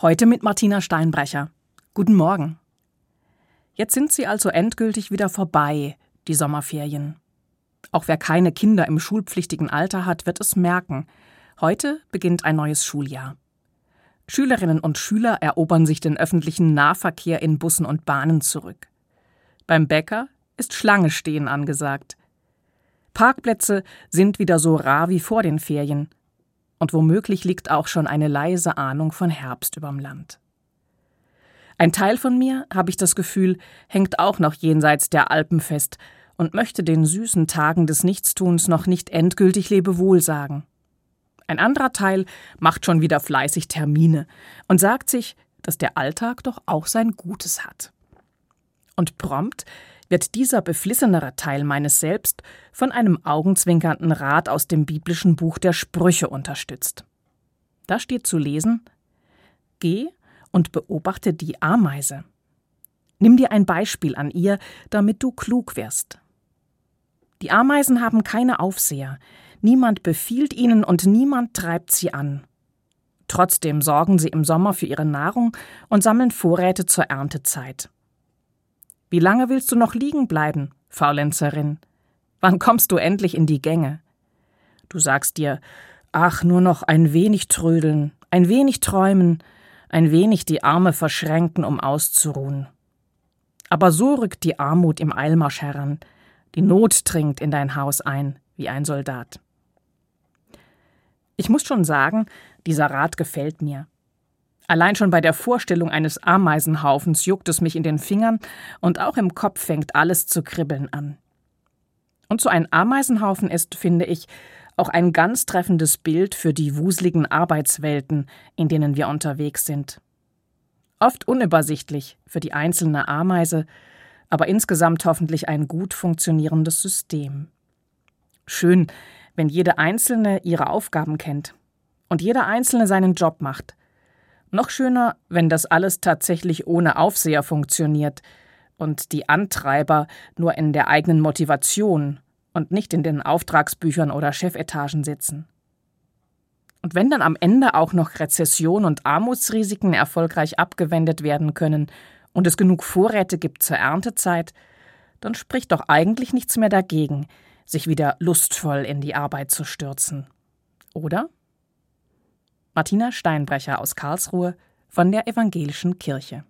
Heute mit Martina Steinbrecher. Guten Morgen. Jetzt sind sie also endgültig wieder vorbei, die Sommerferien. Auch wer keine Kinder im schulpflichtigen Alter hat, wird es merken. Heute beginnt ein neues Schuljahr. Schülerinnen und Schüler erobern sich den öffentlichen Nahverkehr in Bussen und Bahnen zurück. Beim Bäcker ist Schlange stehen angesagt. Parkplätze sind wieder so rar wie vor den Ferien und womöglich liegt auch schon eine leise Ahnung von Herbst überm Land. Ein Teil von mir, habe ich das Gefühl, hängt auch noch jenseits der Alpen fest und möchte den süßen Tagen des Nichtstuns noch nicht endgültig Lebewohl sagen. Ein anderer Teil macht schon wieder fleißig Termine und sagt sich, dass der Alltag doch auch sein Gutes hat. Und prompt wird dieser beflissenere Teil meines Selbst von einem augenzwinkernden Rat aus dem biblischen Buch der Sprüche unterstützt. Da steht zu lesen Geh und beobachte die Ameise. Nimm dir ein Beispiel an ihr, damit du klug wirst. Die Ameisen haben keine Aufseher, niemand befiehlt ihnen und niemand treibt sie an. Trotzdem sorgen sie im Sommer für ihre Nahrung und sammeln Vorräte zur Erntezeit. Wie lange willst du noch liegen bleiben, Faulenzerin? Wann kommst du endlich in die Gänge? Du sagst dir, ach, nur noch ein wenig trödeln, ein wenig träumen, ein wenig die Arme verschränken, um auszuruhen. Aber so rückt die Armut im Eilmarsch heran, die Not dringt in dein Haus ein, wie ein Soldat. Ich muss schon sagen, dieser Rat gefällt mir. Allein schon bei der Vorstellung eines Ameisenhaufens juckt es mich in den Fingern und auch im Kopf fängt alles zu kribbeln an. Und so ein Ameisenhaufen ist, finde ich, auch ein ganz treffendes Bild für die wuseligen Arbeitswelten, in denen wir unterwegs sind. Oft unübersichtlich für die einzelne Ameise, aber insgesamt hoffentlich ein gut funktionierendes System. Schön, wenn jede Einzelne ihre Aufgaben kennt und jeder Einzelne seinen Job macht noch schöner, wenn das alles tatsächlich ohne Aufseher funktioniert und die Antreiber nur in der eigenen Motivation und nicht in den Auftragsbüchern oder Chefetagen sitzen. Und wenn dann am Ende auch noch Rezession und Armutsrisiken erfolgreich abgewendet werden können und es genug Vorräte gibt zur Erntezeit, dann spricht doch eigentlich nichts mehr dagegen, sich wieder lustvoll in die Arbeit zu stürzen. Oder? Martina Steinbrecher aus Karlsruhe von der Evangelischen Kirche.